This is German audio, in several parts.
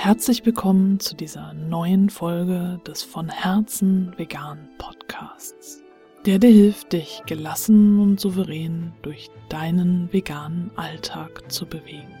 Herzlich willkommen zu dieser neuen Folge des von Herzen vegan Podcasts, der dir hilft, dich gelassen und souverän durch deinen veganen Alltag zu bewegen.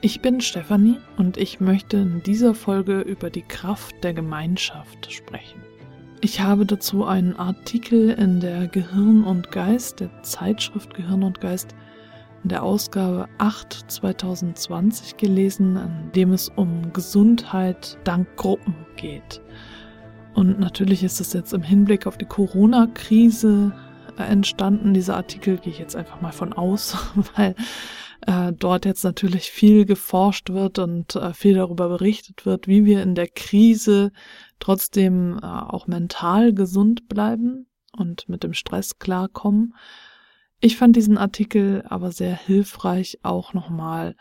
Ich bin Stefanie und ich möchte in dieser Folge über die Kraft der Gemeinschaft sprechen. Ich habe dazu einen Artikel in der Gehirn und Geist, der Zeitschrift Gehirn und Geist, in der Ausgabe 8 2020 gelesen, in dem es um Gesundheit dank Gruppen geht. Und natürlich ist es jetzt im Hinblick auf die Corona-Krise äh, entstanden. Dieser Artikel gehe ich jetzt einfach mal von aus, weil äh, dort jetzt natürlich viel geforscht wird und äh, viel darüber berichtet wird, wie wir in der Krise trotzdem äh, auch mental gesund bleiben und mit dem Stress klarkommen. Ich fand diesen Artikel aber sehr hilfreich, auch nochmal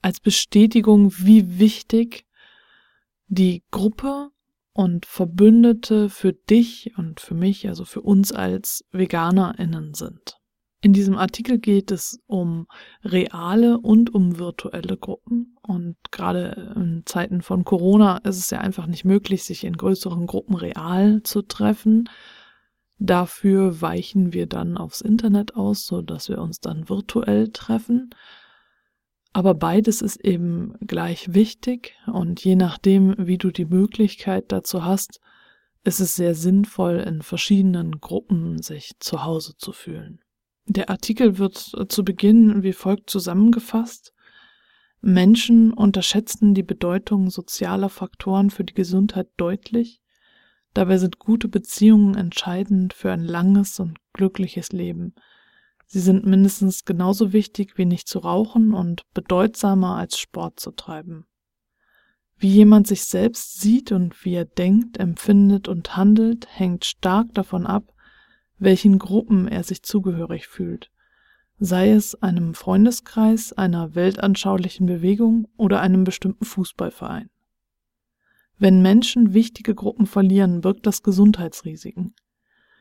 als Bestätigung, wie wichtig die Gruppe und Verbündete für dich und für mich, also für uns als VeganerInnen sind. In diesem Artikel geht es um reale und um virtuelle Gruppen. Und gerade in Zeiten von Corona ist es ja einfach nicht möglich, sich in größeren Gruppen real zu treffen. Dafür weichen wir dann aufs Internet aus, so dass wir uns dann virtuell treffen. Aber beides ist eben gleich wichtig und je nachdem, wie du die Möglichkeit dazu hast, ist es sehr sinnvoll, in verschiedenen Gruppen sich zu Hause zu fühlen. Der Artikel wird zu Beginn wie folgt zusammengefasst. Menschen unterschätzen die Bedeutung sozialer Faktoren für die Gesundheit deutlich Dabei sind gute Beziehungen entscheidend für ein langes und glückliches Leben. Sie sind mindestens genauso wichtig wie nicht zu rauchen und bedeutsamer als Sport zu treiben. Wie jemand sich selbst sieht und wie er denkt, empfindet und handelt, hängt stark davon ab, welchen Gruppen er sich zugehörig fühlt, sei es einem Freundeskreis, einer weltanschaulichen Bewegung oder einem bestimmten Fußballverein. Wenn Menschen wichtige Gruppen verlieren, birgt das Gesundheitsrisiken.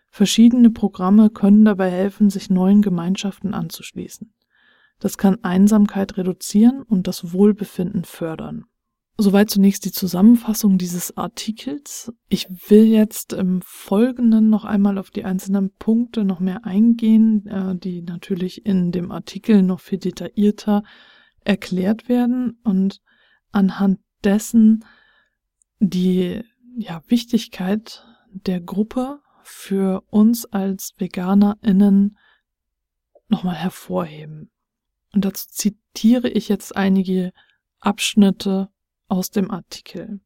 Verschiedene Programme können dabei helfen, sich neuen Gemeinschaften anzuschließen. Das kann Einsamkeit reduzieren und das Wohlbefinden fördern. Soweit zunächst die Zusammenfassung dieses Artikels. Ich will jetzt im Folgenden noch einmal auf die einzelnen Punkte noch mehr eingehen, äh, die natürlich in dem Artikel noch viel detaillierter erklärt werden und anhand dessen die ja, Wichtigkeit der Gruppe für uns als VeganerInnen nochmal hervorheben. Und dazu zitiere ich jetzt einige Abschnitte aus dem Artikel.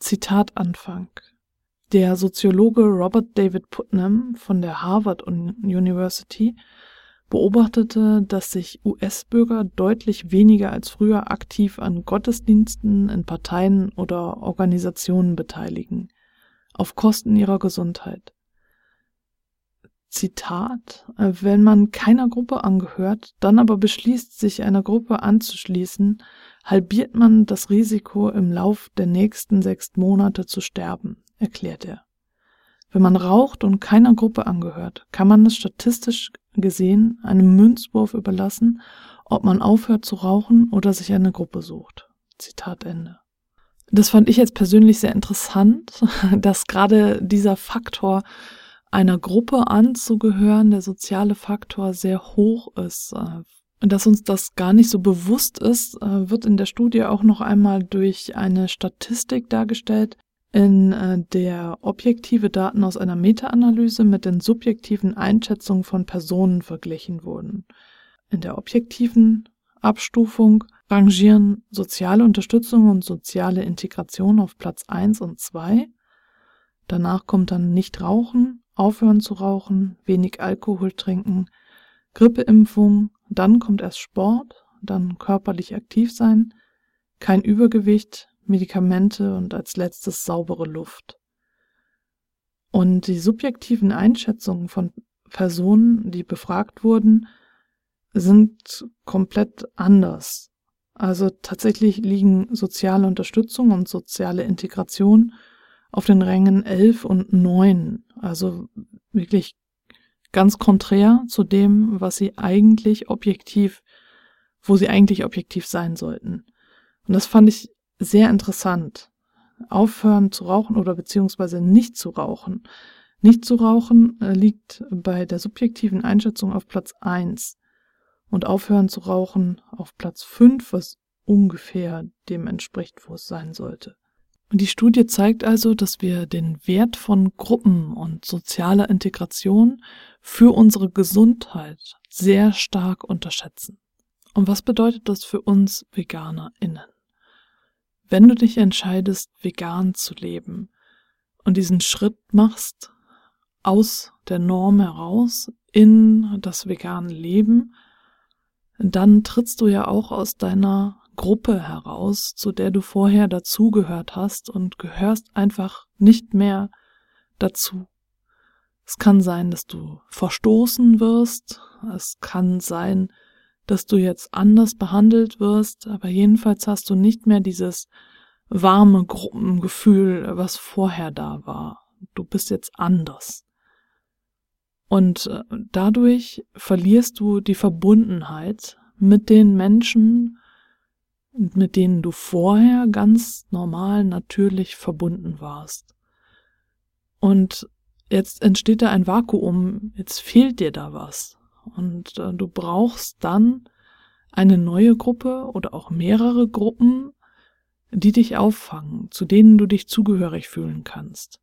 Zitat Anfang. Der Soziologe Robert David Putnam von der Harvard University beobachtete, dass sich US-Bürger deutlich weniger als früher aktiv an Gottesdiensten, in Parteien oder Organisationen beteiligen, auf Kosten ihrer Gesundheit. Zitat, wenn man keiner Gruppe angehört, dann aber beschließt, sich einer Gruppe anzuschließen, halbiert man das Risiko, im Lauf der nächsten sechs Monate zu sterben, erklärt er. Wenn man raucht und keiner Gruppe angehört, kann man es statistisch gesehen einem Münzwurf überlassen, ob man aufhört zu rauchen oder sich eine Gruppe sucht. Zitat Ende. Das fand ich jetzt persönlich sehr interessant, dass gerade dieser Faktor einer Gruppe anzugehören, der soziale Faktor sehr hoch ist. Und dass uns das gar nicht so bewusst ist, wird in der Studie auch noch einmal durch eine Statistik dargestellt, in äh, der objektive Daten aus einer Meta-Analyse mit den subjektiven Einschätzungen von Personen verglichen wurden. In der objektiven Abstufung rangieren soziale Unterstützung und soziale Integration auf Platz 1 und 2. Danach kommt dann nicht rauchen, aufhören zu rauchen, wenig Alkohol trinken, Grippeimpfung, dann kommt erst Sport, dann körperlich aktiv sein, kein Übergewicht, Medikamente und als letztes saubere Luft. Und die subjektiven Einschätzungen von Personen, die befragt wurden, sind komplett anders. Also tatsächlich liegen soziale Unterstützung und soziale Integration auf den Rängen 11 und 9. Also wirklich ganz konträr zu dem, was sie eigentlich objektiv, wo sie eigentlich objektiv sein sollten. Und das fand ich sehr interessant. Aufhören zu rauchen oder beziehungsweise nicht zu rauchen. Nicht zu rauchen äh, liegt bei der subjektiven Einschätzung auf Platz eins und aufhören zu rauchen auf Platz fünf, was ungefähr dem entspricht, wo es sein sollte. Die Studie zeigt also, dass wir den Wert von Gruppen und sozialer Integration für unsere Gesundheit sehr stark unterschätzen. Und was bedeutet das für uns VeganerInnen? Wenn du dich entscheidest, vegan zu leben und diesen Schritt machst aus der Norm heraus in das vegane Leben, dann trittst du ja auch aus deiner Gruppe heraus, zu der du vorher dazugehört hast und gehörst einfach nicht mehr dazu. Es kann sein, dass du verstoßen wirst, es kann sein, dass du jetzt anders behandelt wirst, aber jedenfalls hast du nicht mehr dieses warme Gruppengefühl, was vorher da war. Du bist jetzt anders. Und äh, dadurch verlierst du die Verbundenheit mit den Menschen, mit denen du vorher ganz normal, natürlich verbunden warst. Und jetzt entsteht da ein Vakuum, jetzt fehlt dir da was. Und äh, du brauchst dann eine neue Gruppe oder auch mehrere Gruppen, die dich auffangen, zu denen du dich zugehörig fühlen kannst.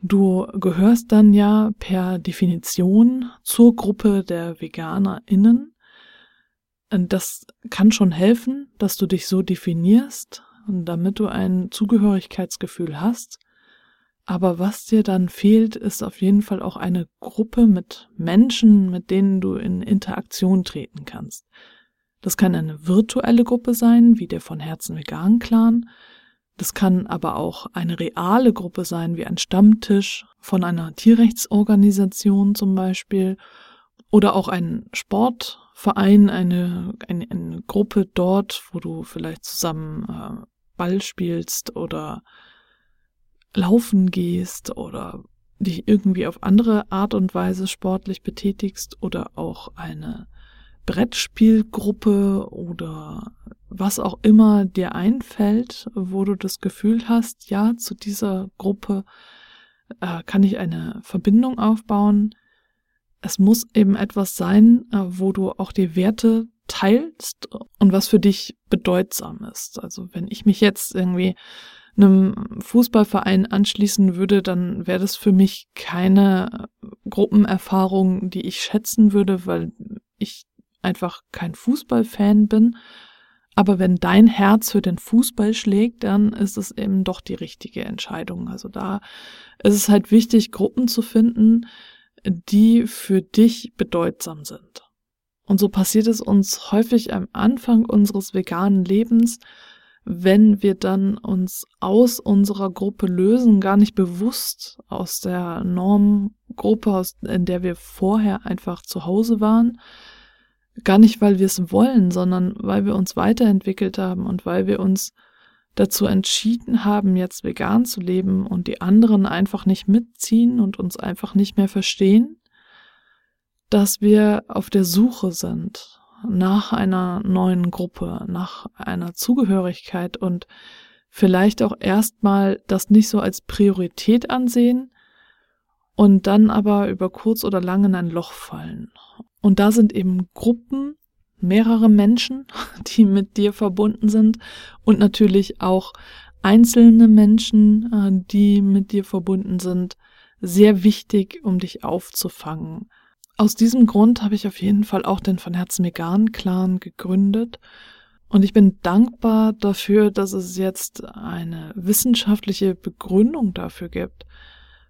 Du gehörst dann ja per Definition zur Gruppe der VeganerInnen das kann schon helfen, dass du dich so definierst, damit du ein Zugehörigkeitsgefühl hast. Aber was dir dann fehlt, ist auf jeden Fall auch eine Gruppe mit Menschen, mit denen du in Interaktion treten kannst. Das kann eine virtuelle Gruppe sein, wie der von Herzen Vegan Clan. Das kann aber auch eine reale Gruppe sein, wie ein Stammtisch von einer Tierrechtsorganisation zum Beispiel. Oder auch ein Sport, Verein, eine, eine, eine Gruppe dort, wo du vielleicht zusammen äh, Ball spielst oder laufen gehst oder dich irgendwie auf andere Art und Weise sportlich betätigst oder auch eine Brettspielgruppe oder was auch immer dir einfällt, wo du das Gefühl hast, ja, zu dieser Gruppe äh, kann ich eine Verbindung aufbauen, es muss eben etwas sein, äh, wo du auch die Werte teilst und was für dich bedeutsam ist. Also wenn ich mich jetzt irgendwie einem Fußballverein anschließen würde, dann wäre das für mich keine Gruppenerfahrung, die ich schätzen würde, weil ich einfach kein Fußballfan bin. Aber wenn dein Herz für den Fußball schlägt, dann ist es eben doch die richtige Entscheidung. Also da ist es halt wichtig, Gruppen zu finden, die für dich bedeutsam sind. Und so passiert es uns häufig am Anfang unseres veganen Lebens, wenn wir dann uns aus unserer Gruppe lösen, gar nicht bewusst aus der Normgruppe, in der wir vorher einfach zu Hause waren, gar nicht, weil wir es wollen, sondern weil wir uns weiterentwickelt haben und weil wir uns dazu entschieden haben, jetzt vegan zu leben und die anderen einfach nicht mitziehen und uns einfach nicht mehr verstehen, dass wir auf der Suche sind nach einer neuen Gruppe, nach einer Zugehörigkeit und vielleicht auch erstmal das nicht so als Priorität ansehen und dann aber über kurz oder lang in ein Loch fallen. Und da sind eben Gruppen mehrere Menschen, die mit dir verbunden sind und natürlich auch einzelne Menschen, äh, die mit dir verbunden sind, sehr wichtig, um dich aufzufangen. Aus diesem Grund habe ich auf jeden Fall auch den von Herzen Vegan Clan gegründet und ich bin dankbar dafür, dass es jetzt eine wissenschaftliche Begründung dafür gibt,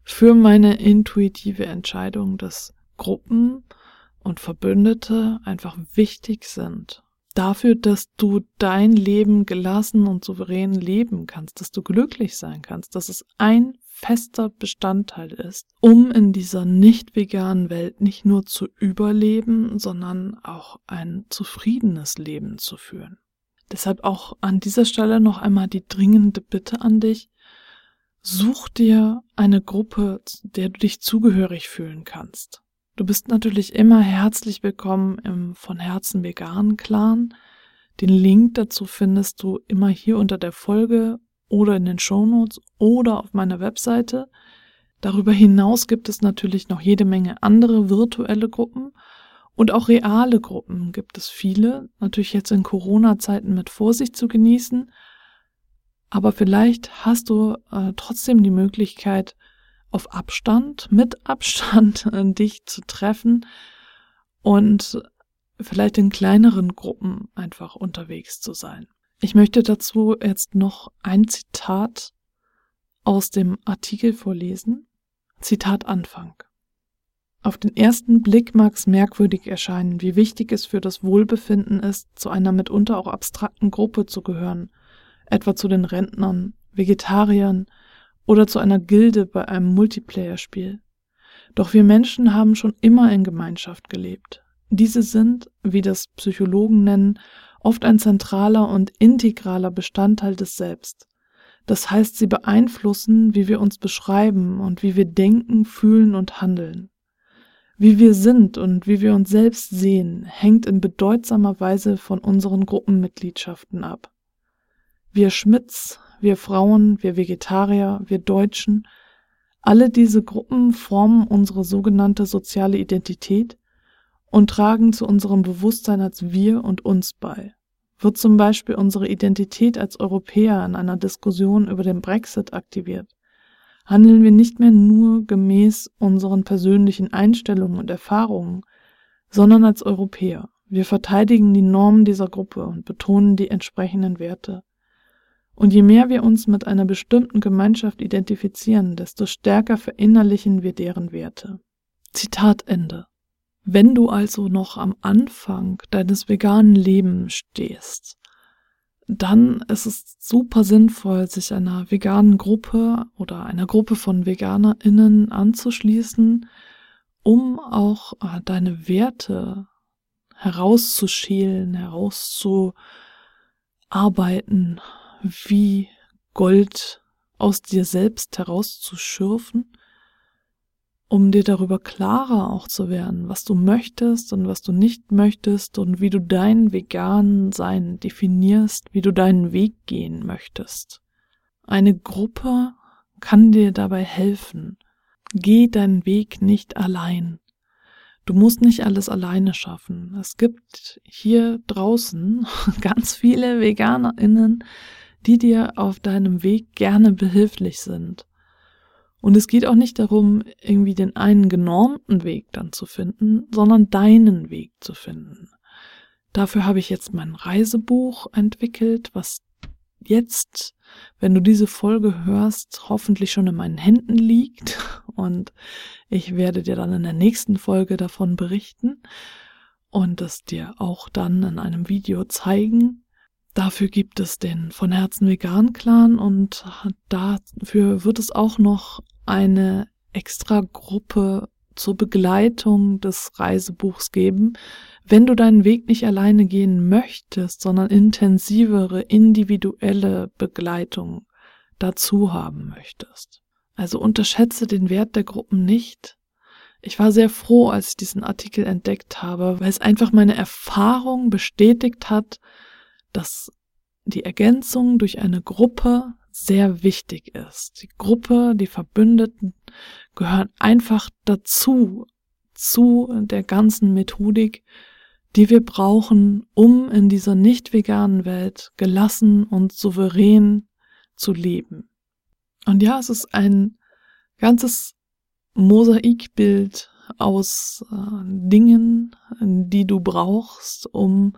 für meine intuitive Entscheidung, dass Gruppen und Verbündete einfach wichtig sind. Dafür, dass du dein Leben gelassen und souverän leben kannst, dass du glücklich sein kannst, dass es ein fester Bestandteil ist, um in dieser nicht veganen Welt nicht nur zu überleben, sondern auch ein zufriedenes Leben zu führen. Deshalb auch an dieser Stelle noch einmal die dringende Bitte an dich, such dir eine Gruppe, der du dich zugehörig fühlen kannst. Du bist natürlich immer herzlich willkommen im von Herzen veganen Clan. Den Link dazu findest du immer hier unter der Folge oder in den Shownotes oder auf meiner Webseite. Darüber hinaus gibt es natürlich noch jede Menge andere virtuelle Gruppen und auch reale Gruppen gibt es viele, natürlich jetzt in Corona-Zeiten mit Vorsicht zu genießen, aber vielleicht hast du äh, trotzdem die Möglichkeit, auf Abstand, mit Abstand dich zu treffen und vielleicht in kleineren Gruppen einfach unterwegs zu sein. Ich möchte dazu jetzt noch ein Zitat aus dem Artikel vorlesen. Zitat Anfang. Auf den ersten Blick mag es merkwürdig erscheinen, wie wichtig es für das Wohlbefinden ist, zu einer mitunter auch abstrakten Gruppe zu gehören, etwa zu den Rentnern, Vegetariern oder zu einer Gilde bei einem Multiplayer-Spiel. Doch wir Menschen haben schon immer in Gemeinschaft gelebt. Diese sind, wie das Psychologen nennen, oft ein zentraler und integraler Bestandteil des Selbst. Das heißt, sie beeinflussen, wie wir uns beschreiben und wie wir denken, fühlen und handeln. Wie wir sind und wie wir uns selbst sehen, hängt in bedeutsamer Weise von unseren Gruppenmitgliedschaften ab. Wir Schmitz, wir Frauen, wir Vegetarier, wir Deutschen, alle diese Gruppen formen unsere sogenannte soziale Identität und tragen zu unserem Bewusstsein als wir und uns bei. Wird zum Beispiel unsere Identität als Europäer in einer Diskussion über den Brexit aktiviert, handeln wir nicht mehr nur gemäß unseren persönlichen Einstellungen und Erfahrungen, sondern als Europäer. Wir verteidigen die Normen dieser Gruppe und betonen die entsprechenden Werte. Und je mehr wir uns mit einer bestimmten Gemeinschaft identifizieren, desto stärker verinnerlichen wir deren Werte. Zitat Ende. Wenn du also noch am Anfang deines veganen Lebens stehst, dann ist es super sinnvoll, sich einer veganen Gruppe oder einer Gruppe von VeganerInnen anzuschließen, um auch äh, deine Werte herauszuschälen, herauszuarbeiten, wie Gold aus dir selbst herauszuschürfen um dir darüber klarer auch zu werden, was du möchtest und was du nicht möchtest und wie du dein vegan Sein definierst, wie du deinen Weg gehen möchtest. Eine Gruppe kann dir dabei helfen. Geh deinen Weg nicht allein. Du musst nicht alles alleine schaffen. Es gibt hier draußen ganz viele VeganerInnen, die dir auf deinem Weg gerne behilflich sind. Und es geht auch nicht darum, irgendwie den einen genormten Weg dann zu finden, sondern deinen Weg zu finden. Dafür habe ich jetzt mein Reisebuch entwickelt, was jetzt, wenn du diese Folge hörst, hoffentlich schon in meinen Händen liegt. Und ich werde dir dann in der nächsten Folge davon berichten und es dir auch dann in einem Video zeigen. Dafür gibt es den von Herzen Vegan Clan und dafür wird es auch noch eine extra Gruppe zur Begleitung des Reisebuchs geben, wenn du deinen Weg nicht alleine gehen möchtest, sondern intensivere, individuelle Begleitung dazu haben möchtest. Also unterschätze den Wert der Gruppen nicht. Ich war sehr froh, als ich diesen Artikel entdeckt habe, weil es einfach meine Erfahrung bestätigt hat, dass die Ergänzung durch eine Gruppe sehr wichtig ist. Die Gruppe, die Verbündeten gehören einfach dazu, zu der ganzen Methodik, die wir brauchen, um in dieser nicht veganen Welt gelassen und souverän zu leben. Und ja, es ist ein ganzes Mosaikbild aus äh, Dingen, die du brauchst, um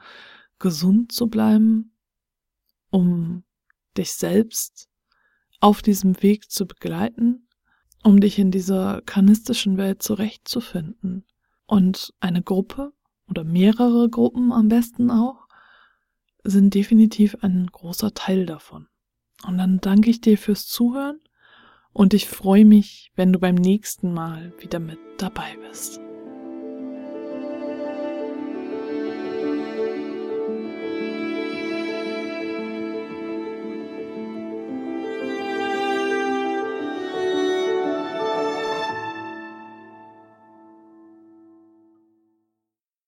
gesund zu bleiben, um dich selbst auf diesem Weg zu begleiten, um dich in dieser karnistischen Welt zurechtzufinden. Und eine Gruppe oder mehrere Gruppen am besten auch sind definitiv ein großer Teil davon. Und dann danke ich dir fürs Zuhören und ich freue mich, wenn du beim nächsten Mal wieder mit dabei bist.